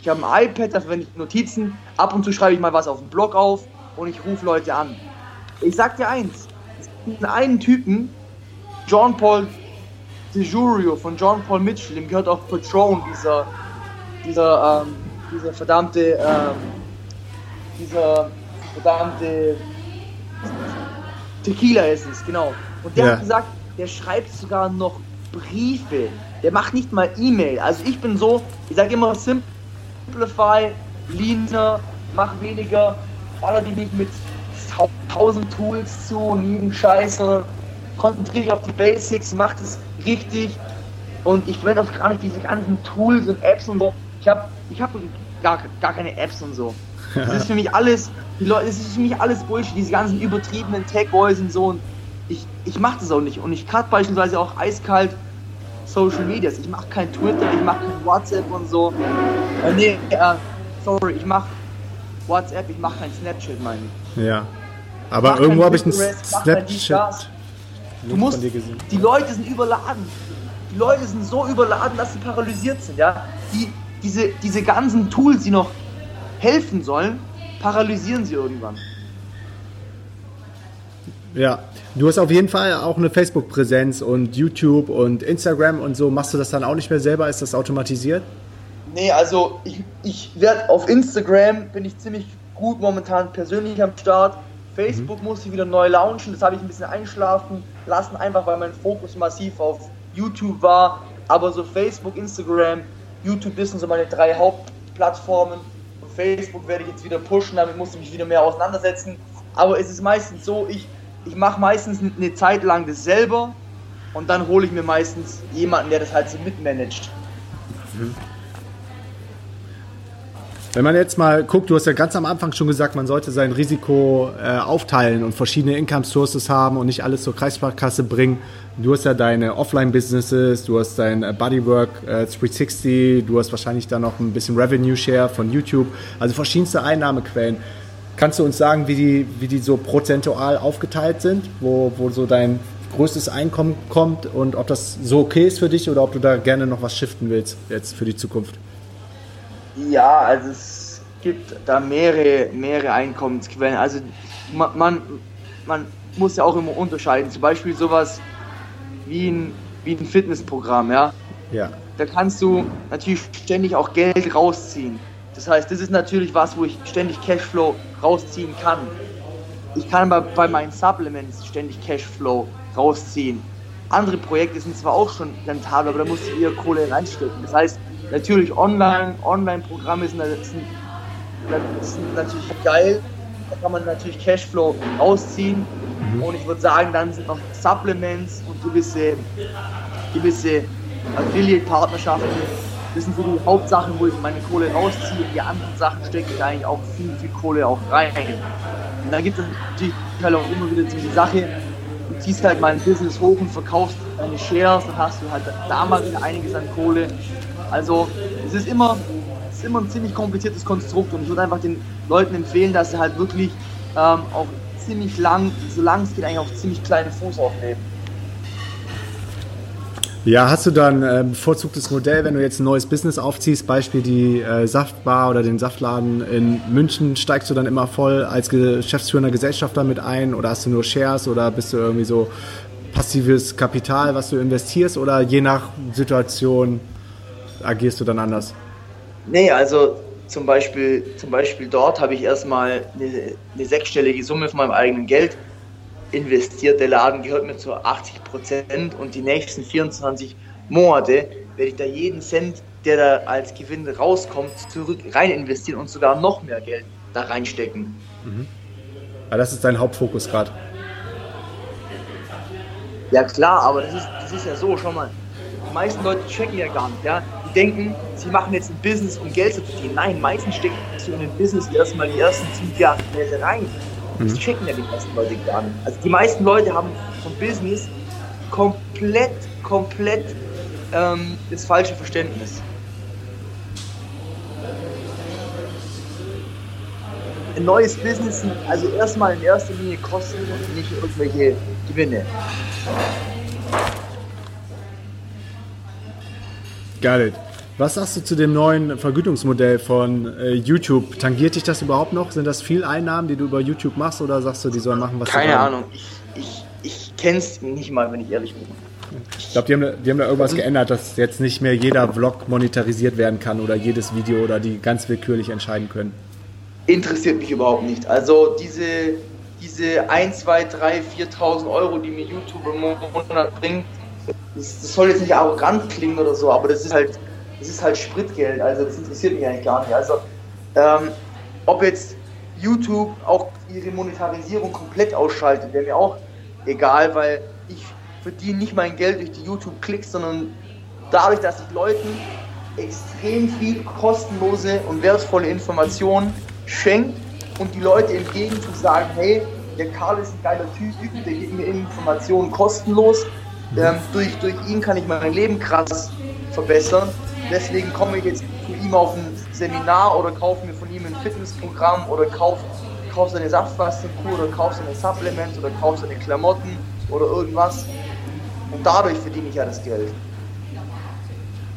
Ich habe ein iPad, da verwende ich Notizen. Ab und zu schreibe ich mal was auf dem Blog auf und ich rufe Leute an. Ich sag dir eins: Es gibt einen Typen, John Paul DeJurio von John Paul Mitchell, dem gehört auch Patron, dieser, dieser, ähm, dieser verdammte, ähm, dieser verdammte Tequila ist es, genau. Und der ja. hat gesagt, der schreibt sogar noch Briefe, der macht nicht mal E-Mail. Also ich bin so, ich sage immer simplify, leaner, mach weniger, baller dich nicht mit tausend Tools zu und jeden Scheiße, konzentriere dich auf die Basics, mach das richtig und ich verwende auch gar nicht diese ganzen Tools und Apps und so. Ich habe ich hab gar, gar keine Apps und so. Das ist für mich alles, die Leute, das ist für mich alles Bullshit, diese ganzen übertriebenen Tech-Boys und so und ich, ich mache das auch nicht und ich cut beispielsweise auch eiskalt Social Medias. Ich mache kein Twitter, ich mache kein WhatsApp und so. Äh, nee, äh, sorry, ich mache WhatsApp, ich mache kein Snapchat, meine ich. Ja. Aber irgendwo habe ich ein Snapchat. Du musst, die Leute sind überladen. Die Leute sind so überladen, dass sie paralysiert sind. Ja? Die, diese, diese ganzen Tools, die noch helfen sollen, paralysieren sie irgendwann. Ja, du hast auf jeden Fall auch eine Facebook-Präsenz und YouTube und Instagram und so. Machst du das dann auch nicht mehr selber? Ist das automatisiert? Nee, also ich, ich werde auf Instagram bin ich ziemlich gut momentan persönlich am Start. Facebook mhm. muss ich wieder neu launchen, das habe ich ein bisschen einschlafen lassen, einfach weil mein Fokus massiv auf YouTube war. Aber so Facebook, Instagram, YouTube, das sind so meine drei Hauptplattformen. Facebook werde ich jetzt wieder pushen, damit muss ich mich wieder mehr auseinandersetzen. Aber es ist meistens so, ich, ich mache meistens eine Zeit lang das selber und dann hole ich mir meistens jemanden, der das halt so mitmanagt. Mhm. Wenn man jetzt mal guckt, du hast ja ganz am Anfang schon gesagt, man sollte sein Risiko äh, aufteilen und verschiedene Income Sources haben und nicht alles zur Kreissparkasse bringen. Du hast ja deine Offline-Businesses, du hast dein äh, Bodywork äh, 360, du hast wahrscheinlich dann noch ein bisschen Revenue Share von YouTube, also verschiedenste Einnahmequellen. Kannst du uns sagen, wie die, wie die so prozentual aufgeteilt sind, wo, wo so dein größtes Einkommen kommt und ob das so okay ist für dich oder ob du da gerne noch was shiften willst jetzt für die Zukunft? Ja, also es gibt da mehrere, mehrere Einkommensquellen. Also man, man, man muss ja auch immer unterscheiden. Zum Beispiel sowas wie ein, wie ein Fitnessprogramm, ja. Ja. Da kannst du natürlich ständig auch Geld rausziehen. Das heißt, das ist natürlich was, wo ich ständig Cashflow rausziehen kann. Ich kann aber bei meinen Supplements ständig Cashflow rausziehen. Andere Projekte sind zwar auch schon rentabel, aber da muss ich eher Kohle reinstecken. Das heißt, Natürlich Online, Online-Programme sind, sind, sind, natürlich geil. Da kann man natürlich Cashflow rausziehen. Mhm. Und ich würde sagen, dann sind noch Supplements und gewisse, gewisse Affiliate-Partnerschaften. Das sind so die Hauptsachen, wo ich meine Kohle rausziehe. Die anderen Sachen stecke ich eigentlich auch viel, viel Kohle auch rein. Und dann gibt es natürlich halt auch immer wieder diese Sache, du ziehst halt mal ein Business hoch und verkaufst deine Shares, dann hast du halt da mal wieder einiges an Kohle. Also es ist immer, es ist immer ein ziemlich kompliziertes Konstrukt und ich würde einfach den Leuten empfehlen, dass sie halt wirklich ähm, auch ziemlich lang, solange es geht, eigentlich auf ziemlich kleinen Fuß aufnehmen. Ja, hast du dann ein ähm, bevorzugtes Modell, wenn du jetzt ein neues Business aufziehst, Beispiel die äh, Saftbar oder den Saftladen in München, steigst du dann immer voll als geschäftsführender Gesellschafter mit ein oder hast du nur Shares oder bist du irgendwie so passives Kapital, was du investierst oder je nach Situation agierst du dann anders? Nee, also zum Beispiel, zum Beispiel dort habe ich erstmal eine, eine sechsstellige Summe von meinem eigenen Geld investiert. Der Laden gehört mir zu 80 Prozent und die nächsten 24 Monate werde ich da jeden Cent, der da als Gewinn rauskommt, zurück rein investieren und sogar noch mehr Geld da reinstecken. Mhm. Ja, das ist dein Hauptfokus gerade. Ja klar, aber das ist, das ist ja so, schon mal. Die meisten Leute checken ja gar nicht, ja die denken, sie machen jetzt ein Business, um Geld zu verdienen. Nein, meistens stecken sie in ein Business erstmal die ersten fünf Jahre rein. Das mhm. checken ja die meisten Leute gar nicht. Also die meisten Leute haben vom Business komplett, komplett ähm, das falsche Verständnis. Ein neues Business sind also erstmal in erster Linie Kosten und nicht irgendwelche Gewinne. It. Was sagst du zu dem neuen Vergütungsmodell von äh, YouTube? Tangiert dich das überhaupt noch? Sind das viel Einnahmen, die du über YouTube machst oder sagst du, die sollen machen, was Keine sie wollen? Keine Ahnung. Ich, ich, ich kenne es nicht mal, wenn ich ehrlich bin. Ich glaube, die haben, die haben da irgendwas geändert, dass jetzt nicht mehr jeder Vlog monetarisiert werden kann oder jedes Video oder die ganz willkürlich entscheiden können. Interessiert mich überhaupt nicht. Also diese, diese 1, 2, 3, 4.000 Euro, die mir YouTube im Monat bringt, das, das soll jetzt nicht arrogant klingen oder so, aber das ist halt, das ist halt Spritgeld, also das interessiert mich eigentlich gar nicht. Also ähm, ob jetzt YouTube auch ihre Monetarisierung komplett ausschaltet, wäre mir auch egal, weil ich verdiene nicht mein Geld durch die YouTube-Klicks, sondern dadurch, dass ich Leuten extrem viel kostenlose und wertvolle Informationen schenke und die Leute im Gegenzug sagen, hey, der Karl ist ein geiler Typ, der gibt mir Informationen kostenlos. Ähm, durch, durch ihn kann ich mein Leben krass verbessern. Deswegen komme ich jetzt zu ihm auf ein Seminar oder kaufe mir von ihm ein Fitnessprogramm oder kaufe kauf seine Saftfastenkur oder kaufe seine Supplements oder kaufe seine Klamotten oder irgendwas. Und dadurch verdiene ich ja das Geld.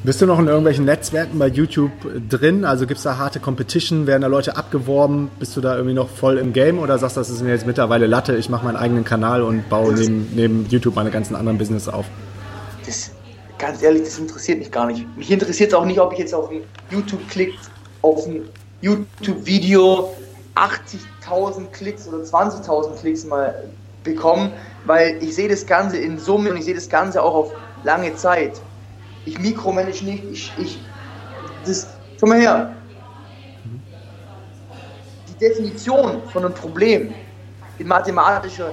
Bist du noch in irgendwelchen Netzwerken bei YouTube drin? Also gibt es da harte Competition? Werden da Leute abgeworben? Bist du da irgendwie noch voll im Game oder sagst du, das ist mir jetzt mittlerweile Latte, ich mache meinen eigenen Kanal und baue neben, neben YouTube meine ganzen anderen Business auf? Das, ganz ehrlich, das interessiert mich gar nicht. Mich interessiert es auch nicht, ob ich jetzt auf ein YouTube klickt, auf ein YouTube-Video 80.000 Klicks oder 20.000 Klicks mal bekomme, weil ich sehe das Ganze in Summe und ich sehe das Ganze auch auf lange Zeit ich mikromanage nicht, ich, ich, das, schau mal her. Die Definition von einem Problem in mathematischer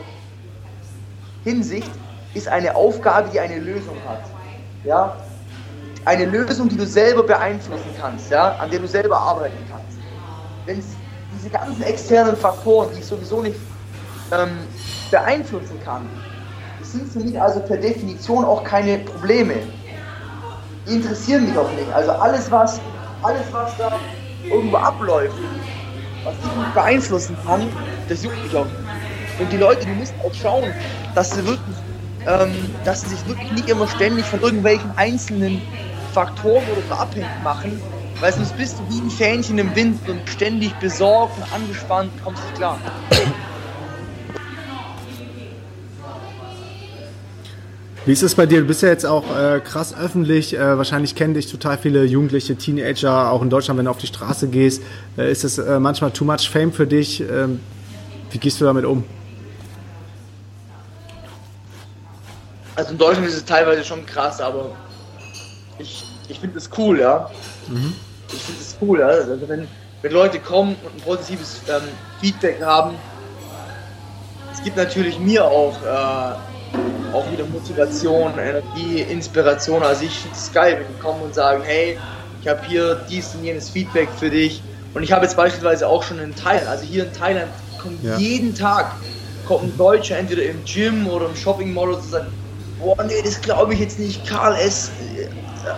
Hinsicht ist eine Aufgabe, die eine Lösung hat. Ja? Eine Lösung, die du selber beeinflussen kannst, ja? an der du selber arbeiten kannst. Wenn diese ganzen externen Faktoren, die ich sowieso nicht ähm, beeinflussen kann, sind für mich also per Definition auch keine Probleme die interessieren mich auch nicht. Also alles, was, alles, was da irgendwo abläuft, was ich nicht beeinflussen kann, das juckt mich auch nicht. Und die Leute, die müssen auch schauen, dass sie wirklich, ähm, dass sie sich wirklich nicht immer ständig von irgendwelchen einzelnen Faktoren oder so abhängig machen, weil sonst bist du wie ein Fähnchen im Wind und ständig besorgt und angespannt, kommst nicht klar. Wie ist es bei dir? Du bist ja jetzt auch äh, krass öffentlich. Äh, wahrscheinlich kennen dich total viele Jugendliche, Teenager, auch in Deutschland, wenn du auf die Straße gehst. Äh, ist es äh, manchmal too much Fame für dich? Ähm, wie gehst du damit um? Also in Deutschland ist es teilweise schon krass, aber ich, ich finde es cool, ja. Mhm. Ich finde es cool, ja. Also wenn, wenn Leute kommen und ein positives ähm, Feedback haben, es gibt natürlich mir auch äh, auch wieder Motivation, Energie, Inspiration. Also ich finde es geil, wenn die kommen und sagen, hey, ich habe hier dies und jenes Feedback für dich. Und ich habe jetzt beispielsweise auch schon in Thailand, also hier in Thailand kommt ja. jeden Tag kommt ein Deutscher entweder im Gym oder im Shopping Mall und sagt, boah, nee, das glaube ich jetzt nicht, Karl S. Äh,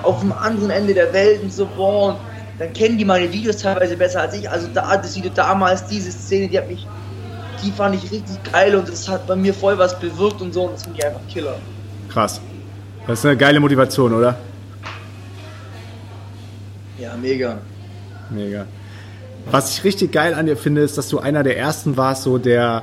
auf dem anderen Ende der Welt und so, boah. Und dann kennen die meine Videos teilweise besser als ich. Also da, das Video damals, diese Szene, die hat mich die fand ich richtig geil und es hat bei mir voll was bewirkt und so und das finde ich einfach Killer. Krass. Das ist eine geile Motivation, oder? Ja, mega. Mega. Was ich richtig geil an dir finde, ist, dass du einer der ersten warst, so der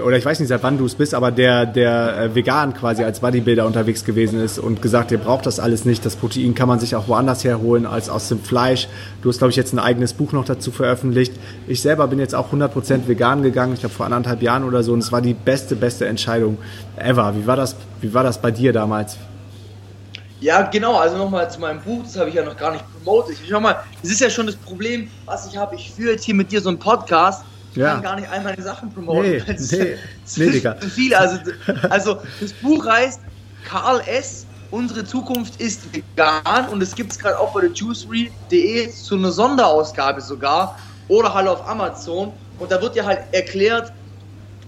oder ich weiß nicht, seit wann du es bist, aber der, der äh, vegan quasi als Bodybuilder unterwegs gewesen ist und gesagt, ihr braucht das alles nicht. Das Protein kann man sich auch woanders herholen als aus dem Fleisch. Du hast, glaube ich, jetzt ein eigenes Buch noch dazu veröffentlicht. Ich selber bin jetzt auch 100% vegan gegangen, ich glaube vor anderthalb Jahren oder so und es war die beste, beste Entscheidung ever. Wie war das, wie war das bei dir damals? Ja, genau, also nochmal zu meinem Buch, das habe ich ja noch gar nicht promotet. Schau mal, das ist ja schon das Problem, was ich habe. Ich führe jetzt hier mit dir so einen Podcast ich ja. kann gar nicht all meine Sachen promoten. Nee, nee, nee, Digga. viel. Also, also das Buch heißt Karl S. Unsere Zukunft ist vegan und es gibt es gerade auch bei der juicery.de zu einer Sonderausgabe sogar oder halt auf Amazon und da wird ja halt erklärt,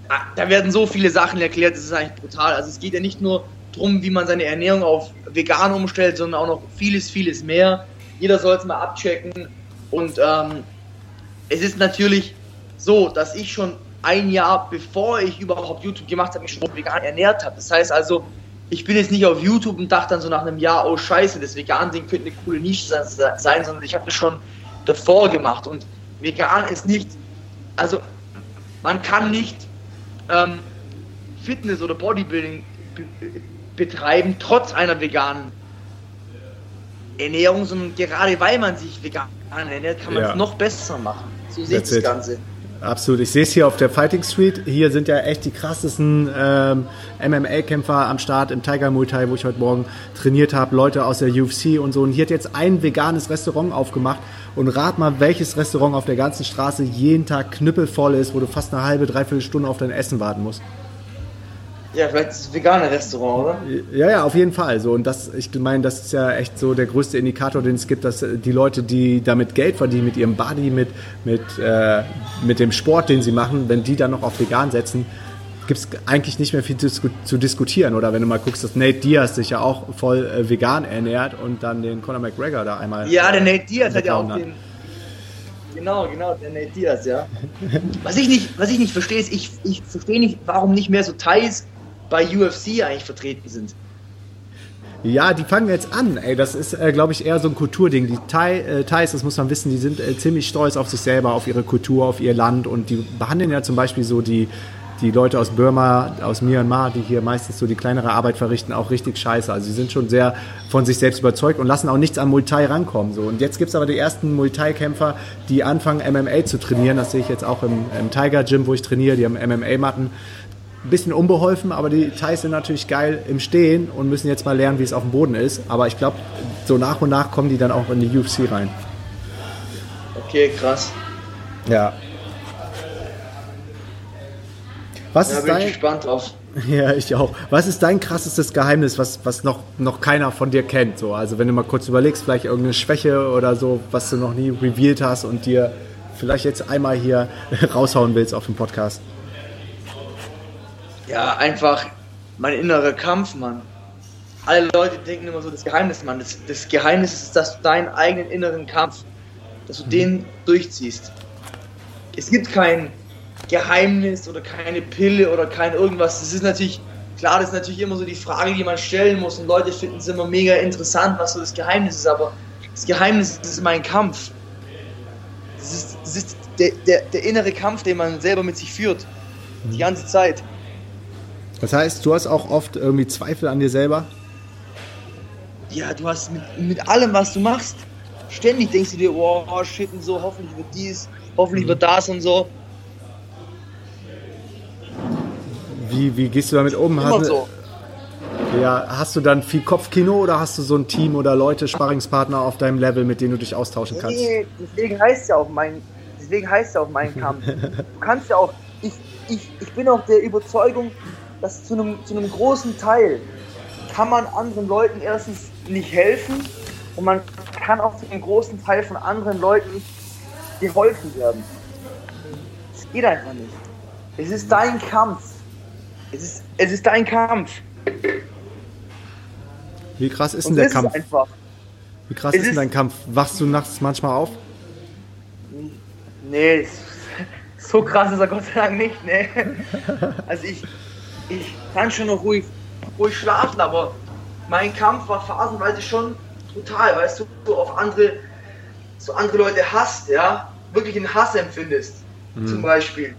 ah, da werden so viele Sachen erklärt, das ist eigentlich brutal. Also es geht ja nicht nur darum, wie man seine Ernährung auf vegan umstellt, sondern auch noch vieles, vieles mehr. Jeder soll es mal abchecken und ähm, es ist natürlich so, dass ich schon ein Jahr bevor ich überhaupt YouTube gemacht habe, mich schon vegan ernährt habe. Das heißt also, ich bin jetzt nicht auf YouTube und dachte dann so nach einem Jahr, oh scheiße, das Vegan-Ding könnte eine coole Nische sein, sondern ich habe das schon davor gemacht. Und vegan ist nicht, also man kann nicht ähm, Fitness oder Bodybuilding betreiben, trotz einer veganen Ernährung, sondern gerade weil man sich vegan ernährt, kann man es ja. noch besser machen. So ich das Ganze. Absolut. Ich sehe es hier auf der Fighting Street. Hier sind ja echt die krassesten ähm, MMA-Kämpfer am Start im Tiger Muay Thai, wo ich heute Morgen trainiert habe. Leute aus der UFC und so. Und hier hat jetzt ein veganes Restaurant aufgemacht. Und rat mal, welches Restaurant auf der ganzen Straße jeden Tag knüppelvoll ist, wo du fast eine halbe, dreiviertel Stunde auf dein Essen warten musst. Ja, vielleicht das vegane Restaurant, oder? Ja, ja, auf jeden Fall. So, und das, ich meine, das ist ja echt so der größte Indikator, den es gibt, dass die Leute, die damit Geld verdienen, mit ihrem Body, mit, mit, äh, mit dem Sport, den sie machen, wenn die dann noch auf vegan setzen, gibt es eigentlich nicht mehr viel zu, zu, diskutieren. Oder wenn du mal guckst, dass Nate Diaz sich ja auch voll äh, vegan ernährt und dann den Conor McGregor da einmal. Ja, der Nate Diaz hat ja auch den. Genau, genau, der Nate Diaz, ja. was, ich nicht, was ich nicht verstehe, ist, ich, ich verstehe nicht, warum nicht mehr so Thais bei UFC eigentlich vertreten sind. Ja, die fangen jetzt an. Ey, das ist, äh, glaube ich, eher so ein Kulturding. Die Thai, äh, Thais, das muss man wissen, die sind äh, ziemlich stolz auf sich selber, auf ihre Kultur, auf ihr Land und die behandeln ja zum Beispiel so die, die Leute aus Burma, aus Myanmar, die hier meistens so die kleinere Arbeit verrichten, auch richtig scheiße. Also sie sind schon sehr von sich selbst überzeugt und lassen auch nichts an Muay Thai rankommen. So. Und jetzt gibt es aber die ersten Muay Thai-Kämpfer, die anfangen MMA zu trainieren. Das sehe ich jetzt auch im, im Tiger Gym, wo ich trainiere. Die haben MMA-Matten ein bisschen unbeholfen, aber die Thais sind natürlich geil im Stehen und müssen jetzt mal lernen, wie es auf dem Boden ist. Aber ich glaube, so nach und nach kommen die dann auch in die UFC rein. Okay, krass. Ja. Was da ist bin dein, ich gespannt drauf. Ja, ich auch. Was ist dein krassestes Geheimnis, was, was noch, noch keiner von dir kennt? So, also wenn du mal kurz überlegst, vielleicht irgendeine Schwäche oder so, was du noch nie revealed hast und dir vielleicht jetzt einmal hier raushauen willst auf dem Podcast. Ja, einfach mein innerer Kampf, Mann. Alle Leute denken immer so, das Geheimnis, Mann. Das, das Geheimnis ist, dass du deinen eigenen inneren Kampf, dass du mhm. den durchziehst. Es gibt kein Geheimnis oder keine Pille oder kein irgendwas. Das ist natürlich, klar, das ist natürlich immer so die Frage, die man stellen muss. Und Leute finden es immer mega interessant, was so das Geheimnis ist. Aber das Geheimnis ist mein Kampf. Das ist, das ist der, der, der innere Kampf, den man selber mit sich führt. Die mhm. ganze Zeit. Das heißt, du hast auch oft irgendwie Zweifel an dir selber? Ja, du hast mit, mit allem, was du machst, ständig denkst du dir, oh, oh shit und so, hoffentlich wird dies, hoffentlich wird das und so. Wie, wie gehst du damit um? Immer hast, so. Ja, hast du dann viel Kopfkino oder hast du so ein Team oder Leute, Sparringspartner auf deinem Level, mit denen du dich austauschen kannst? Nee, deswegen heißt ja auch mein, deswegen heißt ja auch mein Kampf. Du kannst ja auch, ich, ich, ich bin auch der Überzeugung, dass zu einem, zu einem großen Teil kann man anderen Leuten erstens nicht helfen und man kann auch zu einem großen Teil von anderen Leuten nicht geholfen werden. Es geht einfach nicht. Es ist dein Kampf. Es ist, es ist dein Kampf. Wie krass ist denn der Kampf? Einfach. Wie krass ist denn dein Kampf? Wachst du nachts manchmal auf? Nee, so krass ist er Gott sei Dank nicht. Nee. Also ich, ich kann schon noch ruhig, ruhig schlafen, aber mein Kampf war phasenweise schon brutal, weißt du, du auf andere, so andere Leute hasst, ja, wirklich einen Hass empfindest, mhm. zum Beispiel,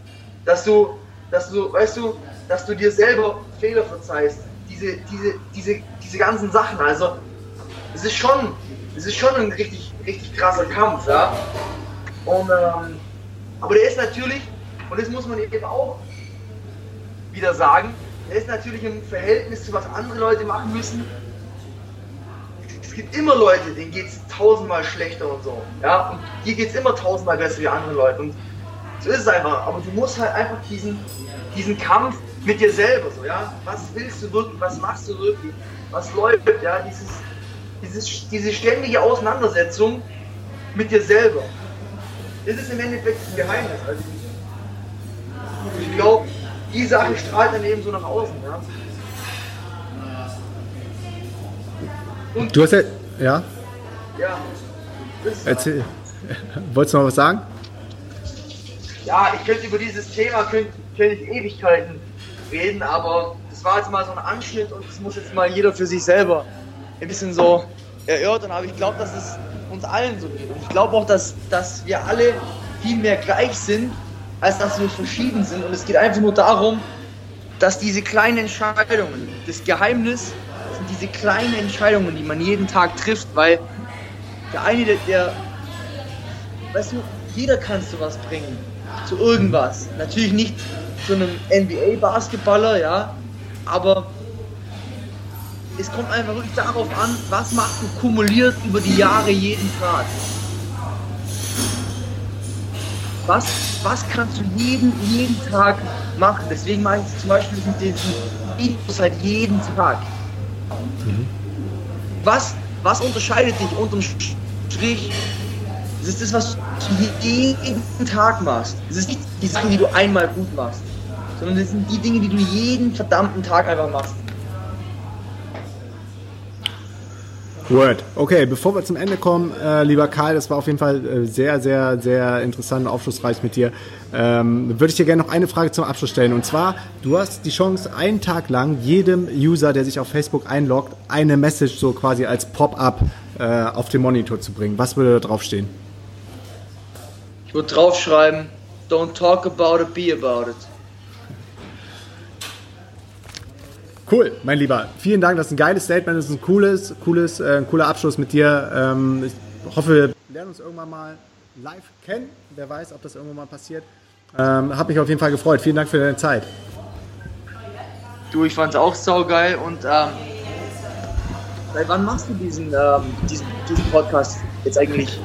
dass du, dass du, weißt du, dass du dir selber Fehler verzeihst, diese, diese, diese, diese ganzen Sachen, also, es ist schon, es ist schon ein richtig, richtig krasser Kampf, ja, und, ähm, aber der ist natürlich, und das muss man eben auch wieder sagen, er ist natürlich im Verhältnis zu was andere Leute machen müssen. Es gibt immer Leute, denen geht es tausendmal schlechter und so. Ja? Und dir geht es immer tausendmal besser wie andere Leute. Und so ist es einfach. Aber du musst halt einfach diesen, diesen Kampf mit dir selber so, ja. Was willst du wirklich? Was machst du wirklich? Was läuft? Ja, dieses, dieses, diese ständige Auseinandersetzung mit dir selber. Das ist im Endeffekt ein Geheimnis. Also ich glaube, die Sache strahlt dann eben so nach außen. Ja? Und du hast ja. Ja? Ja. Erzähl. Wolltest du noch was sagen? Ja, ich könnte über dieses Thema könnte, könnte ich Ewigkeiten reden, aber das war jetzt mal so ein Anschnitt und das muss jetzt mal jeder für sich selber ein bisschen so erörtern. Aber ich glaube, dass es uns allen so geht. Und ich glaube auch, dass, dass wir alle viel mehr gleich sind als dass wir verschieden sind. Und es geht einfach nur darum, dass diese kleinen Entscheidungen, das Geheimnis sind diese kleinen Entscheidungen, die man jeden Tag trifft, weil der eine, der, der weißt du, jeder kann zu was bringen. Zu irgendwas. Natürlich nicht zu einem NBA-Basketballer, ja, aber es kommt einfach wirklich darauf an, was machst du kumuliert über die Jahre jeden Tag. Was, was kannst du jeden, jeden Tag machen? Deswegen mache ich zum Beispiel mit diesen Videos halt jeden Tag. Mhm. Was, was unterscheidet dich unterm Strich? Das ist das, was du jeden Tag machst. Das ist nicht die Sachen, die du einmal gut machst, sondern das sind die Dinge, die du jeden verdammten Tag einfach machst. Word. Okay, bevor wir zum Ende kommen, äh, lieber Karl, das war auf jeden Fall äh, sehr, sehr, sehr interessant und aufschlussreich mit dir. Ähm, würde ich dir gerne noch eine Frage zum Abschluss stellen. Und zwar, du hast die Chance, einen Tag lang jedem User, der sich auf Facebook einloggt, eine Message so quasi als Pop-up äh, auf den Monitor zu bringen. Was würde da draufstehen? Ich würde draufschreiben, don't talk about it, be about it. Cool, mein Lieber. Vielen Dank. Das ist ein geiles Statement. Das ist ein cooles, cooles, äh, ein cooler Abschluss mit dir. Ähm, ich hoffe, wir lernen uns irgendwann mal live kennen. Wer weiß, ob das irgendwann mal passiert. Ähm, hab mich auf jeden Fall gefreut. Vielen Dank für deine Zeit. Du, ich fand es auch saugeil und ähm, seit wann machst du diesen, ähm, diesen, diesen Podcast jetzt eigentlich?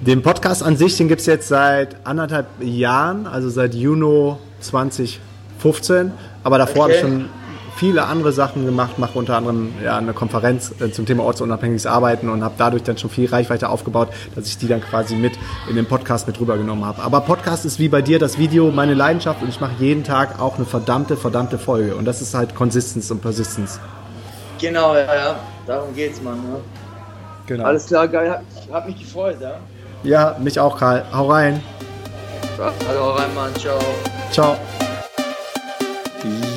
Den Podcast an sich, den gibt es jetzt seit anderthalb Jahren, also seit Juni 2015. Aber davor okay. habe ich schon viele andere Sachen gemacht, mache unter anderem ja, eine Konferenz äh, zum Thema ortsunabhängiges Arbeiten und habe dadurch dann schon viel Reichweite aufgebaut, dass ich die dann quasi mit in den Podcast mit rübergenommen habe. Aber Podcast ist wie bei dir das Video meine Leidenschaft und ich mache jeden Tag auch eine verdammte, verdammte Folge. Und das ist halt Consistenz und Persistence. Genau, ja, ja. Darum geht's, Mann. Ja. Genau. Alles klar, geil. Ich hab mich gefreut, ja. Ja, mich auch, Karl. Hau rein. Also, hau rein, Mann. Ciao. Ciao.